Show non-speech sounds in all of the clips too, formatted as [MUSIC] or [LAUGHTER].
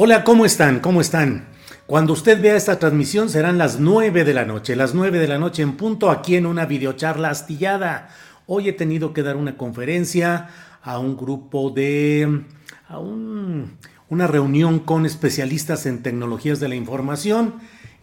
Hola, ¿cómo están? ¿Cómo están? Cuando usted vea esta transmisión serán las 9 de la noche, las 9 de la noche en punto aquí en una videocharla astillada. Hoy he tenido que dar una conferencia a un grupo de... a un, una reunión con especialistas en tecnologías de la información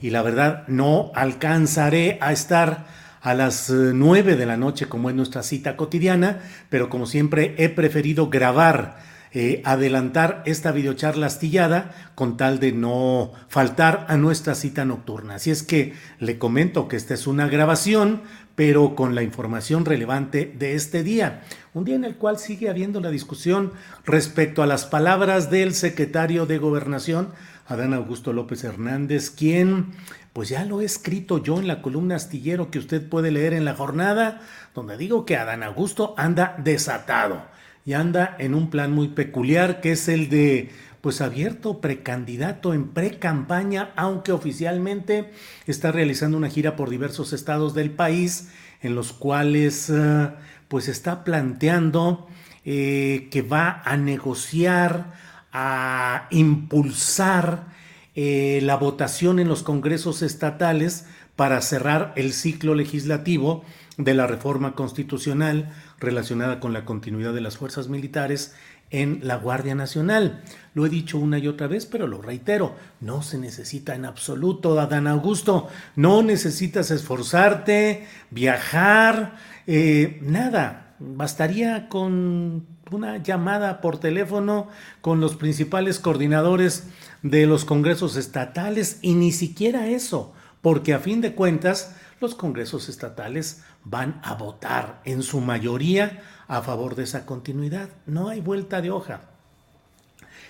y la verdad no alcanzaré a estar a las 9 de la noche como es nuestra cita cotidiana, pero como siempre he preferido grabar eh, adelantar esta videocharla astillada con tal de no faltar a nuestra cita nocturna. Así es que le comento que esta es una grabación, pero con la información relevante de este día. Un día en el cual sigue habiendo la discusión respecto a las palabras del secretario de Gobernación, Adán Augusto López Hernández, quien pues ya lo he escrito yo en la columna astillero que usted puede leer en la jornada, donde digo que Adán Augusto anda desatado y anda en un plan muy peculiar que es el de pues abierto precandidato en pre-campaña, aunque oficialmente está realizando una gira por diversos estados del país en los cuales eh, pues está planteando eh, que va a negociar, a impulsar eh, la votación en los congresos estatales para cerrar el ciclo legislativo de la reforma constitucional relacionada con la continuidad de las fuerzas militares en la Guardia Nacional. Lo he dicho una y otra vez, pero lo reitero, no se necesita en absoluto, Adán Augusto, no necesitas esforzarte, viajar, eh, nada, bastaría con una llamada por teléfono con los principales coordinadores de los congresos estatales y ni siquiera eso, porque a fin de cuentas los congresos estatales van a votar en su mayoría a favor de esa continuidad. No hay vuelta de hoja.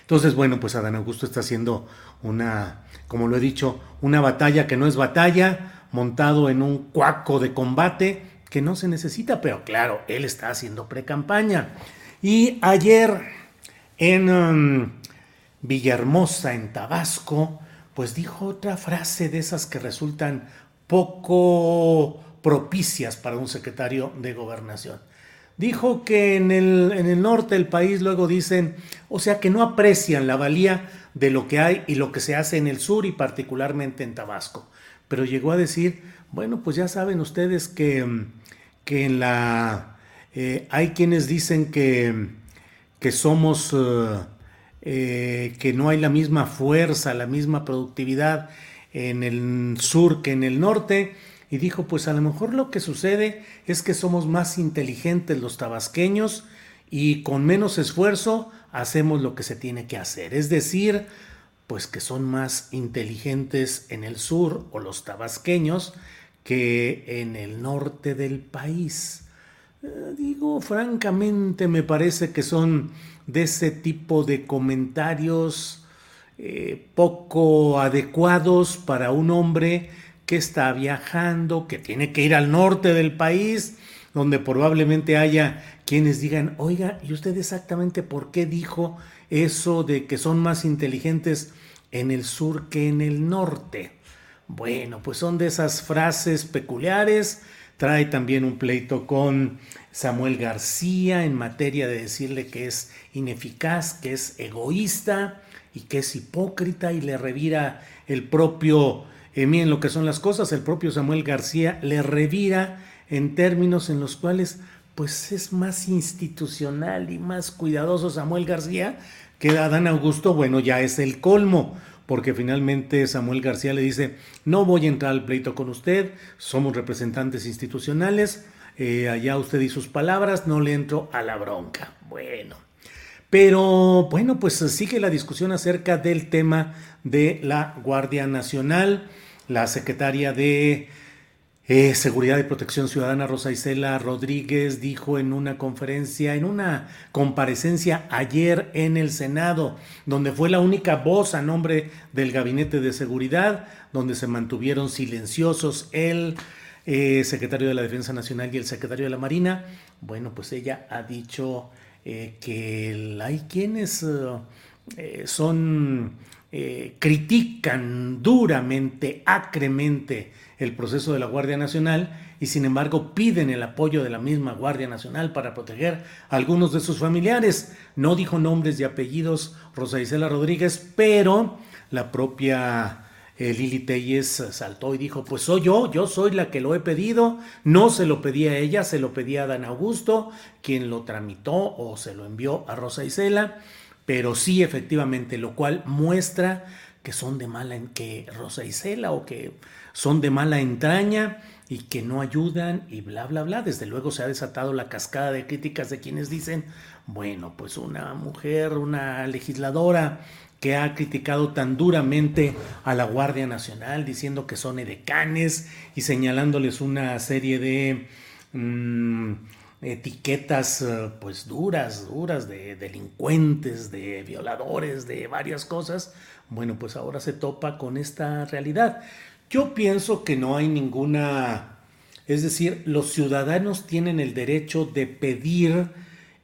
Entonces, bueno, pues Adán Augusto está haciendo una, como lo he dicho, una batalla que no es batalla, montado en un cuaco de combate que no se necesita, pero claro, él está haciendo pre-campaña. Y ayer en um, Villahermosa, en Tabasco, pues dijo otra frase de esas que resultan poco propicias para un secretario de gobernación. Dijo que en el, en el norte del país luego dicen, o sea, que no aprecian la valía de lo que hay y lo que se hace en el sur y particularmente en Tabasco. Pero llegó a decir, bueno, pues ya saben ustedes que, que en la... Eh, hay quienes dicen que, que somos... Eh, eh, que no hay la misma fuerza, la misma productividad en el sur que en el norte y dijo, pues a lo mejor lo que sucede es que somos más inteligentes los tabasqueños y con menos esfuerzo hacemos lo que se tiene que hacer. Es decir, pues que son más inteligentes en el sur o los tabasqueños que en el norte del país. Eh, digo, francamente me parece que son de ese tipo de comentarios eh, poco adecuados para un hombre que está viajando, que tiene que ir al norte del país, donde probablemente haya quienes digan, oiga, ¿y usted exactamente por qué dijo eso de que son más inteligentes en el sur que en el norte? Bueno, pues son de esas frases peculiares. Trae también un pleito con Samuel García en materia de decirle que es ineficaz, que es egoísta y que es hipócrita y le revira el propio, eh, miren lo que son las cosas, el propio Samuel García le revira en términos en los cuales pues es más institucional y más cuidadoso Samuel García que Adán Augusto, bueno, ya es el colmo porque finalmente Samuel García le dice, no voy a entrar al pleito con usted, somos representantes institucionales, eh, allá usted y sus palabras, no le entro a la bronca. Bueno, pero bueno, pues sigue la discusión acerca del tema de la Guardia Nacional. La secretaria de eh, Seguridad y Protección Ciudadana, Rosa Isela Rodríguez, dijo en una conferencia, en una comparecencia ayer en el Senado, donde fue la única voz a nombre del Gabinete de Seguridad, donde se mantuvieron silenciosos el eh, secretario de la Defensa Nacional y el secretario de la Marina. Bueno, pues ella ha dicho eh, que hay quienes eh, critican duramente, acremente el proceso de la Guardia Nacional y sin embargo piden el apoyo de la misma Guardia Nacional para proteger a algunos de sus familiares. No dijo nombres y apellidos Rosa Isela Rodríguez, pero la propia eh, Lili Telles saltó y dijo, pues soy yo, yo soy la que lo he pedido, no se lo pedí a ella, se lo pedí a Dan Augusto, quien lo tramitó o se lo envió a Rosa Isela, pero sí efectivamente, lo cual muestra que son de mala, que Rosa Isela o que son de mala entraña y que no ayudan y bla, bla, bla. Desde luego se ha desatado la cascada de críticas de quienes dicen, bueno, pues una mujer, una legisladora que ha criticado tan duramente a la Guardia Nacional, diciendo que son edecanes y señalándoles una serie de mm, etiquetas eh, pues duras, duras de delincuentes, de violadores, de varias cosas. Bueno, pues ahora se topa con esta realidad. Yo pienso que no hay ninguna, es decir, los ciudadanos tienen el derecho de pedir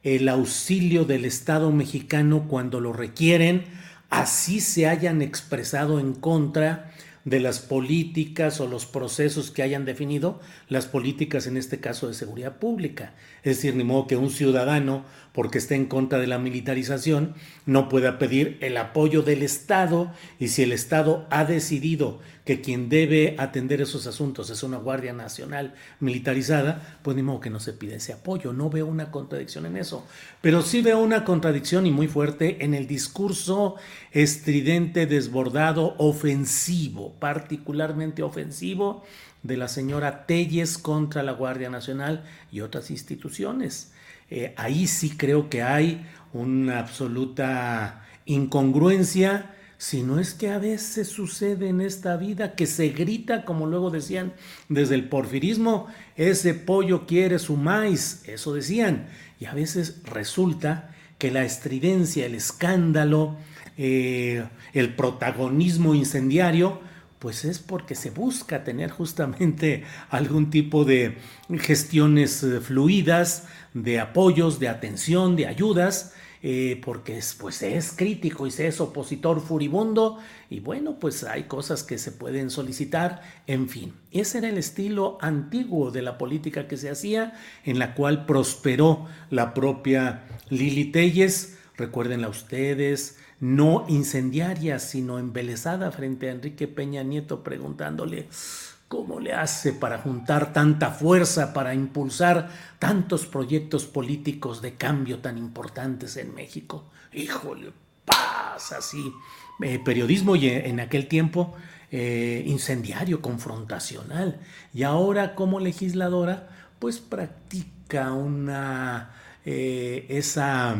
el auxilio del Estado mexicano cuando lo requieren, así se hayan expresado en contra de las políticas o los procesos que hayan definido las políticas en este caso de seguridad pública. Es decir, ni modo que un ciudadano, porque esté en contra de la militarización, no pueda pedir el apoyo del Estado y si el Estado ha decidido que quien debe atender esos asuntos es una Guardia Nacional militarizada, pues ni modo que no se pide ese apoyo. No veo una contradicción en eso. Pero sí veo una contradicción y muy fuerte en el discurso estridente, desbordado, ofensivo, particularmente ofensivo de la señora Telles contra la Guardia Nacional y otras instituciones. Eh, ahí sí creo que hay una absoluta incongruencia si no es que a veces sucede en esta vida que se grita, como luego decían desde el porfirismo, ese pollo quiere su maíz, eso decían, y a veces resulta que la estridencia, el escándalo, eh, el protagonismo incendiario, pues es porque se busca tener justamente [LAUGHS] algún tipo de gestiones eh, fluidas, de apoyos, de atención, de ayudas, eh, porque es, pues es crítico y se es opositor furibundo y bueno, pues hay cosas que se pueden solicitar, en fin. Ese era el estilo antiguo de la política que se hacía, en la cual prosperó la propia Lili Telles, recuérdenla ustedes, no incendiaria, sino embelesada frente a Enrique Peña Nieto preguntándole, ¿Cómo le hace para juntar tanta fuerza, para impulsar tantos proyectos políticos de cambio tan importantes en México? Híjole, pasa así. Eh, periodismo en aquel tiempo eh, incendiario, confrontacional. Y ahora como legisladora, pues practica una... Eh, esa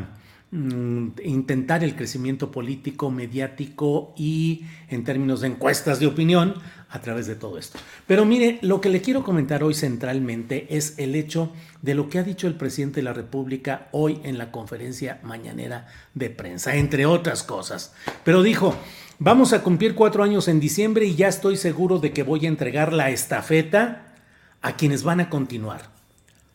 intentar el crecimiento político, mediático y en términos de encuestas de opinión a través de todo esto. Pero mire, lo que le quiero comentar hoy centralmente es el hecho de lo que ha dicho el presidente de la República hoy en la conferencia mañanera de prensa, entre otras cosas. Pero dijo, vamos a cumplir cuatro años en diciembre y ya estoy seguro de que voy a entregar la estafeta a quienes van a continuar.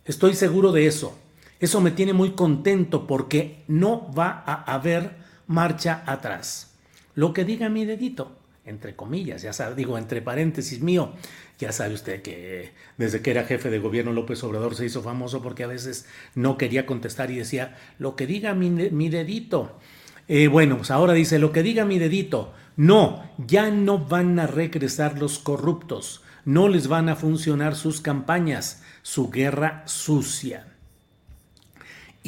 Estoy seguro de eso. Eso me tiene muy contento porque no va a haber marcha atrás. Lo que diga mi dedito. entre comillas, ya sabe, digo, entre paréntesis mío, ya sabe usted que desde que era jefe de gobierno López Obrador se hizo famoso porque a veces no quería contestar y decía, lo que diga mi, dedito. Eh, bueno, pues ahora dice, lo que diga mi dedito. No, ya no van a regresar los corruptos, no les van a funcionar sus campañas, su guerra sucia.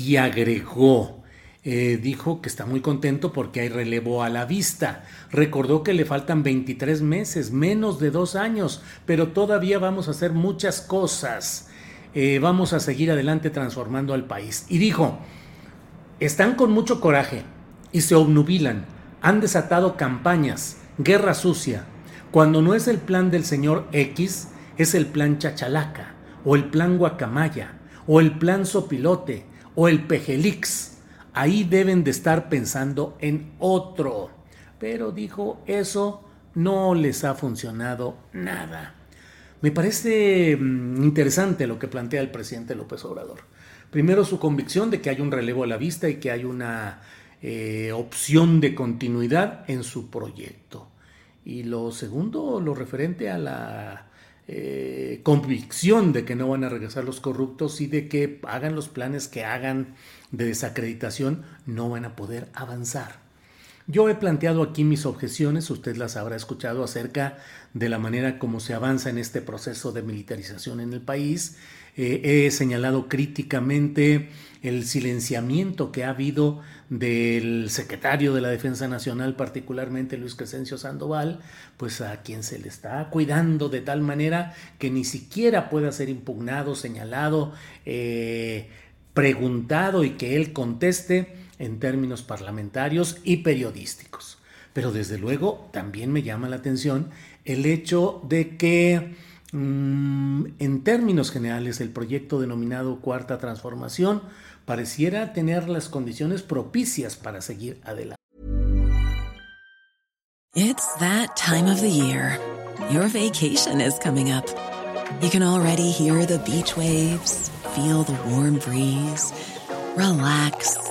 Y agregó, eh, dijo que está muy contento porque hay relevo a la vista. Recordó que le faltan 23 meses, menos de dos años, pero todavía vamos a hacer muchas cosas. Eh, vamos a seguir adelante transformando al país. Y dijo, están con mucho coraje y se obnubilan, han desatado campañas, guerra sucia. Cuando no es el plan del señor X, es el plan Chachalaca, o el plan Guacamaya, o el plan Sopilote, o el Pejelix Ahí deben de estar pensando en otro. Pero dijo, eso no les ha funcionado nada. Me parece mm, interesante lo que plantea el presidente López Obrador. Primero su convicción de que hay un relevo a la vista y que hay una eh, opción de continuidad en su proyecto. Y lo segundo, lo referente a la eh, convicción de que no van a regresar los corruptos y de que hagan los planes que hagan de desacreditación, no van a poder avanzar. Yo he planteado aquí mis objeciones, usted las habrá escuchado acerca de la manera como se avanza en este proceso de militarización en el país. Eh, he señalado críticamente el silenciamiento que ha habido del secretario de la Defensa Nacional, particularmente Luis Crescencio Sandoval, pues a quien se le está cuidando de tal manera que ni siquiera pueda ser impugnado, señalado, eh, preguntado y que él conteste en términos parlamentarios y periodísticos. Pero desde luego también me llama la atención el hecho de que mm, en términos generales el proyecto denominado Cuarta Transformación pareciera tener las condiciones propicias para seguir adelante. It's that time of the year. Your vacation is coming up. You can already hear the beach waves, feel the warm breeze, relax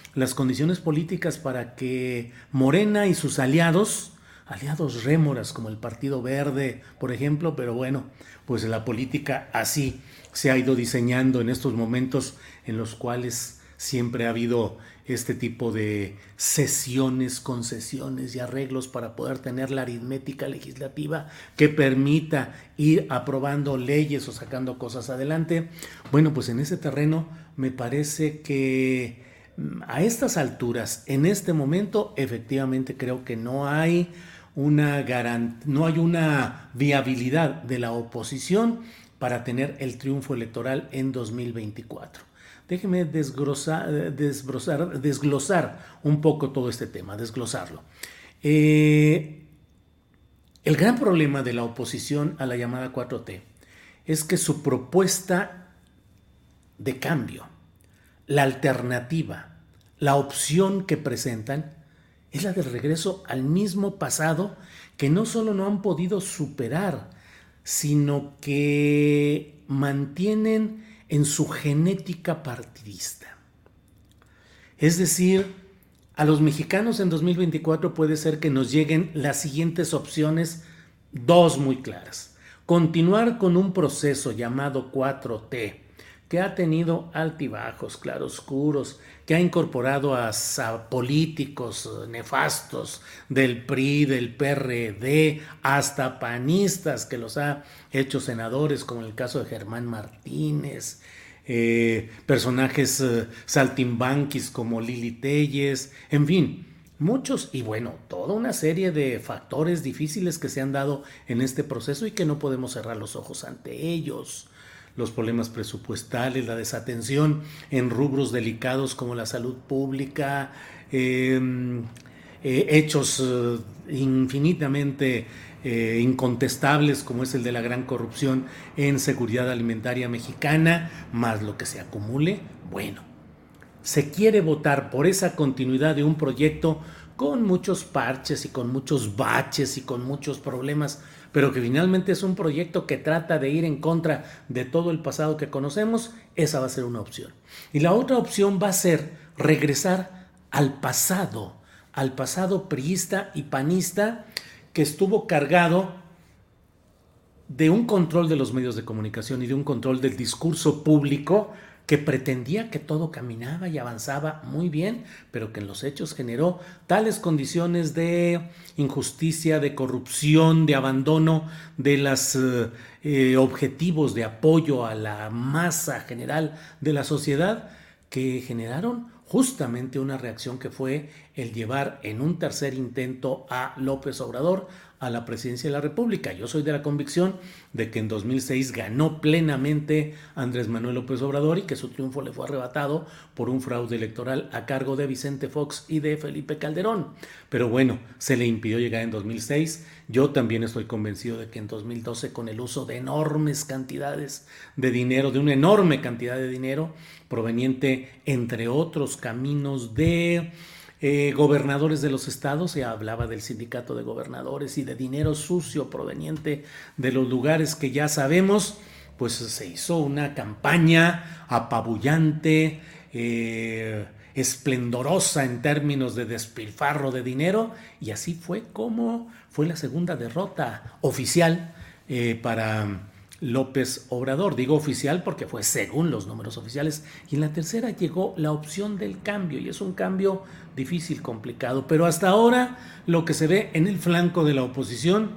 las condiciones políticas para que Morena y sus aliados, aliados rémoras como el Partido Verde, por ejemplo, pero bueno, pues la política así se ha ido diseñando en estos momentos en los cuales siempre ha habido este tipo de sesiones, concesiones y arreglos para poder tener la aritmética legislativa que permita ir aprobando leyes o sacando cosas adelante. Bueno, pues en ese terreno me parece que a estas alturas, en este momento, efectivamente creo que no hay una no hay una viabilidad de la oposición para tener el triunfo electoral en 2024. Déjeme desglosar, desglosar un poco todo este tema, desglosarlo. Eh, el gran problema de la oposición a la llamada 4T es que su propuesta de cambio, la alternativa, la opción que presentan es la del regreso al mismo pasado que no solo no han podido superar, sino que mantienen en su genética partidista. Es decir, a los mexicanos en 2024 puede ser que nos lleguen las siguientes opciones, dos muy claras. Continuar con un proceso llamado 4T, que ha tenido altibajos, claroscuros, que ha incorporado a, políticos nefastos del PRI, del PRD, hasta panistas que los ha hecho senadores, como en el caso de Germán Martínez, eh, personajes eh, saltimbanquis como Lili Telles, en fin, muchos y bueno, toda una serie de factores difíciles que se han dado en este proceso y que no podemos cerrar los ojos ante ellos. Los problemas presupuestales, la desatención en rubros delicados como la salud pública, em, eh, hechos infinitamente eh, incontestables como es el de la gran corrupción en seguridad alimentaria mexicana, más lo que se acumule, bueno, se quiere votar por esa continuidad de un proyecto con muchos parches y con muchos baches y con muchos problemas, pero que finalmente es un proyecto que trata de ir en contra de todo el pasado que conocemos, esa va a ser una opción. Y la otra opción va a ser regresar al pasado, al pasado priista y panista que estuvo cargado de un control de los medios de comunicación y de un control del discurso público que pretendía que todo caminaba y avanzaba muy bien, pero que en los hechos generó tales condiciones de injusticia, de corrupción, de abandono de los eh, objetivos de apoyo a la masa general de la sociedad, que generaron justamente una reacción que fue el llevar en un tercer intento a López Obrador a la presidencia de la República. Yo soy de la convicción de que en 2006 ganó plenamente Andrés Manuel López Obrador y que su triunfo le fue arrebatado por un fraude electoral a cargo de Vicente Fox y de Felipe Calderón. Pero bueno, se le impidió llegar en 2006. Yo también estoy convencido de que en 2012 con el uso de enormes cantidades de dinero, de una enorme cantidad de dinero proveniente entre otros caminos de eh, gobernadores de los estados, se hablaba del sindicato de gobernadores y de dinero sucio proveniente de los lugares que ya sabemos, pues se hizo una campaña apabullante, eh, esplendorosa en términos de despilfarro de dinero, y así fue como fue la segunda derrota oficial eh, para López Obrador. Digo oficial porque fue según los números oficiales. Y en la tercera llegó la opción del cambio y es un cambio difícil, complicado. Pero hasta ahora lo que se ve en el flanco de la oposición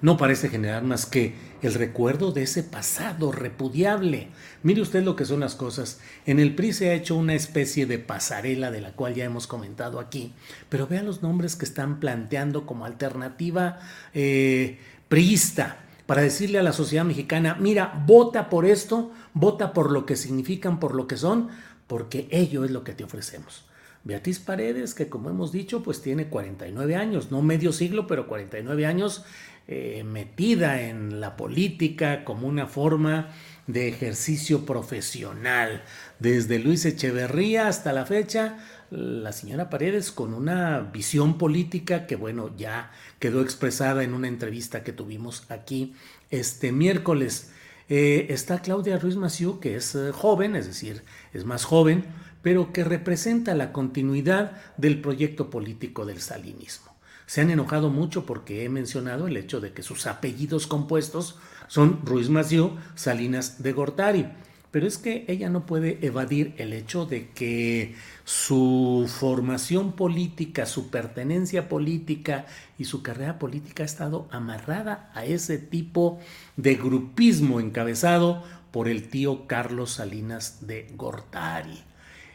no parece generar más que el recuerdo de ese pasado repudiable. Mire usted lo que son las cosas. En el PRI se ha hecho una especie de pasarela de la cual ya hemos comentado aquí, pero vean los nombres que están planteando como alternativa eh, priista para decirle a la sociedad mexicana, mira, vota por esto, vota por lo que significan, por lo que son, porque ello es lo que te ofrecemos. Beatriz Paredes, que como hemos dicho, pues tiene 49 años, no medio siglo, pero 49 años eh, metida en la política como una forma de ejercicio profesional. Desde Luis Echeverría hasta la fecha, la señora Paredes con una visión política que bueno, ya quedó expresada en una entrevista que tuvimos aquí este miércoles. Eh, está Claudia Ruiz Maciú, que es eh, joven, es decir, es más joven, pero que representa la continuidad del proyecto político del salinismo. Se han enojado mucho porque he mencionado el hecho de que sus apellidos compuestos son Ruiz Maciú, Salinas de Gortari. Pero es que ella no puede evadir el hecho de que su formación política, su pertenencia política y su carrera política ha estado amarrada a ese tipo de grupismo encabezado por el tío Carlos Salinas de Gortari.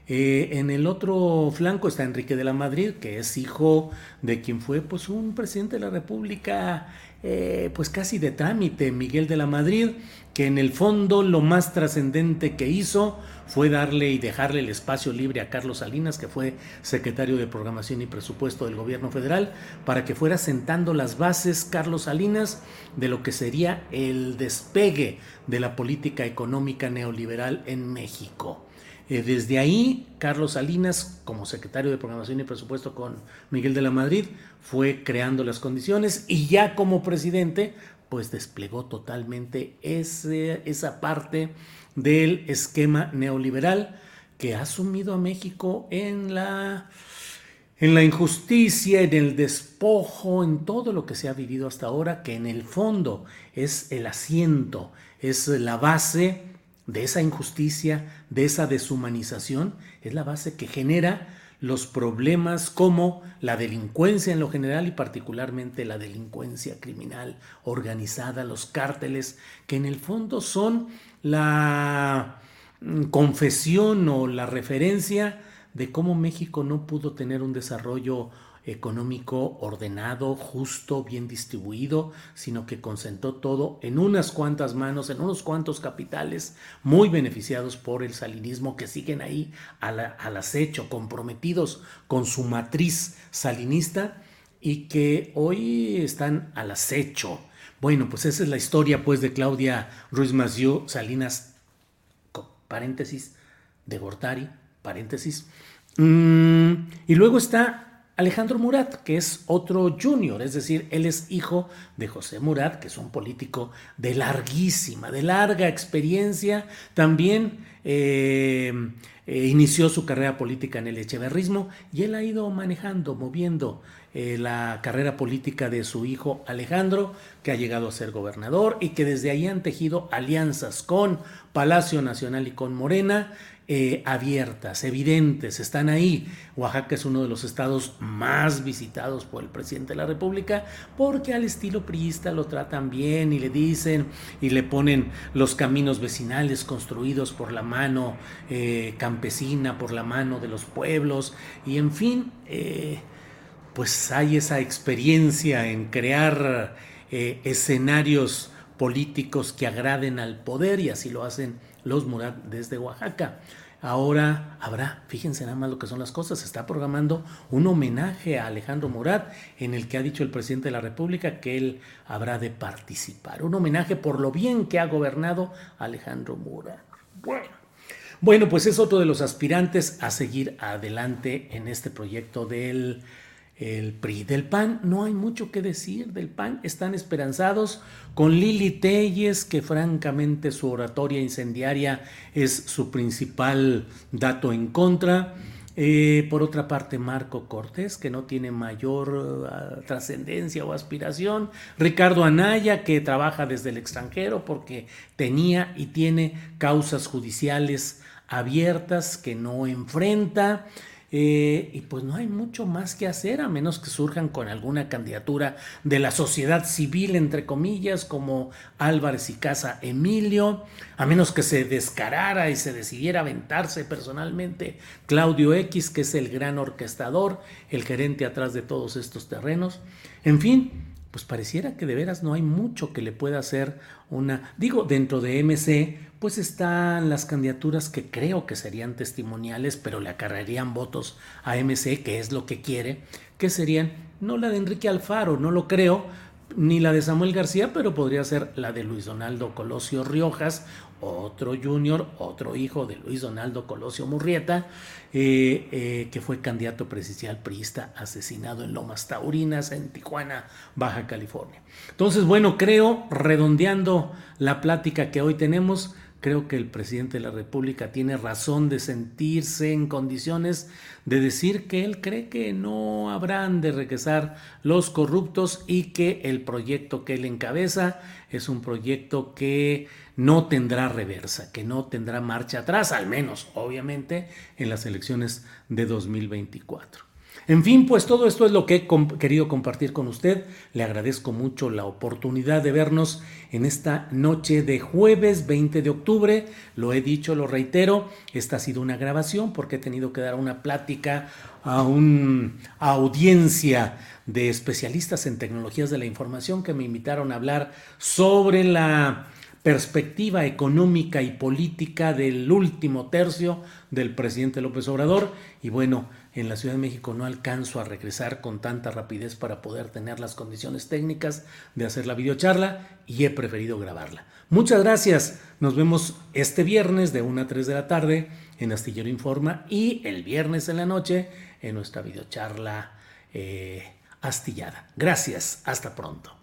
Eh, en el otro flanco está Enrique de la Madrid, que es hijo de quien fue pues, un presidente de la República eh, pues casi de trámite, Miguel de la Madrid, que en el fondo lo más trascendente que hizo fue darle y dejarle el espacio libre a Carlos Salinas, que fue secretario de Programación y Presupuesto del Gobierno Federal, para que fuera sentando las bases Carlos Salinas de lo que sería el despegue de la política económica neoliberal en México. Eh, desde ahí, Carlos Salinas, como secretario de Programación y Presupuesto con Miguel de la Madrid, fue creando las condiciones y ya como presidente, pues desplegó totalmente esa parte del esquema neoliberal que ha sumido a México en la, en la injusticia, en el despojo, en todo lo que se ha vivido hasta ahora, que en el fondo es el asiento, es la base de esa injusticia, de esa deshumanización, es la base que genera los problemas como la delincuencia en lo general y particularmente la delincuencia criminal organizada, los cárteles, que en el fondo son la mm, confesión o la referencia de cómo México no pudo tener un desarrollo económico ordenado, justo, bien distribuido, sino que concentró todo en unas cuantas manos, en unos cuantos capitales muy beneficiados por el salinismo que siguen ahí al, al acecho, comprometidos con su matriz salinista y que hoy están al acecho. Bueno, pues esa es la historia pues de Claudia Ruiz Massieu Salinas, paréntesis, de Gortari, paréntesis. Mm, y luego está Alejandro Murat, que es otro junior, es decir, él es hijo de José Murat, que es un político de larguísima, de larga experiencia. También eh, eh, inició su carrera política en el echeverrismo y él ha ido manejando, moviendo eh, la carrera política de su hijo Alejandro, que ha llegado a ser gobernador y que desde ahí han tejido alianzas con Palacio Nacional y con Morena eh, abiertas, evidentes, están ahí. Oaxaca es uno de los estados más visitados por el presidente de la República porque al estilo priista lo tratan bien y le dicen y le ponen los caminos vecinales construidos por la mano eh, campesina, por la mano de los pueblos y en fin, eh, pues hay esa experiencia en crear escenarios políticos que agraden al poder y así lo hacen los Murat desde Oaxaca. Ahora habrá, fíjense nada más lo que son las cosas, se está programando un homenaje a Alejandro Murat en el que ha dicho el presidente de la República que él habrá de participar. Un homenaje por lo bien que ha gobernado Alejandro Murat. Bueno. Bueno, pues es otro de los aspirantes a seguir adelante en este proyecto del el PRI. Del PAN no hay mucho que decir, del PAN están esperanzados con Lili Telles, que francamente su oratoria incendiaria es su principal dato en contra. Eh, por otra parte, Marco Cortés, que no tiene mayor ah, trascendencia o aspiración. Ricardo Anaya, que trabaja desde el extranjero porque tenía y tiene causas judiciales abiertas que no enfrenta. Eh, y pues no hay mucho más que hacer a menos que surjan con alguna candidatura de la sociedad civil, entre comillas, como Álvarez y Casa Emilio, a menos que se descarara y se decidiera aventarse personalmente Claudio X, que es el gran orquestador, el gerente atrás de todos estos terrenos. En fin, pues pareciera que de veras no hay mucho que le pueda hacer una, digo, dentro de MC, pues están las candidaturas que creo que serían testimoniales, pero le acarrearían votos a MC, que es lo que quiere, que serían, no la de Enrique Alfaro, no lo creo, ni la de Samuel García, pero podría ser la de Luis Donaldo Colosio Riojas otro junior, otro hijo de Luis Donaldo Colosio Murrieta, eh, eh, que fue candidato presidencial priista asesinado en Lomas Taurinas, en Tijuana, Baja California. Entonces, bueno, creo, redondeando la plática que hoy tenemos, creo que el presidente de la República tiene razón de sentirse en condiciones de decir que él cree que no habrán de regresar los corruptos y que el proyecto que él encabeza es un proyecto que no tendrá reversa, que no tendrá marcha atrás, al menos, obviamente, en las elecciones de 2024. En fin, pues todo esto es lo que he querido compartir con usted. Le agradezco mucho la oportunidad de vernos en esta noche de jueves 20 de octubre. Lo he dicho, lo reitero, esta ha sido una grabación porque he tenido que dar una plática a una audiencia de especialistas en tecnologías de la información que me invitaron a hablar sobre la perspectiva económica y política del último tercio del presidente López Obrador. Y bueno, en la Ciudad de México no alcanzo a regresar con tanta rapidez para poder tener las condiciones técnicas de hacer la videocharla y he preferido grabarla. Muchas gracias. Nos vemos este viernes de 1 a 3 de la tarde en Astillero Informa y el viernes en la noche en nuestra videocharla eh, astillada. Gracias. Hasta pronto.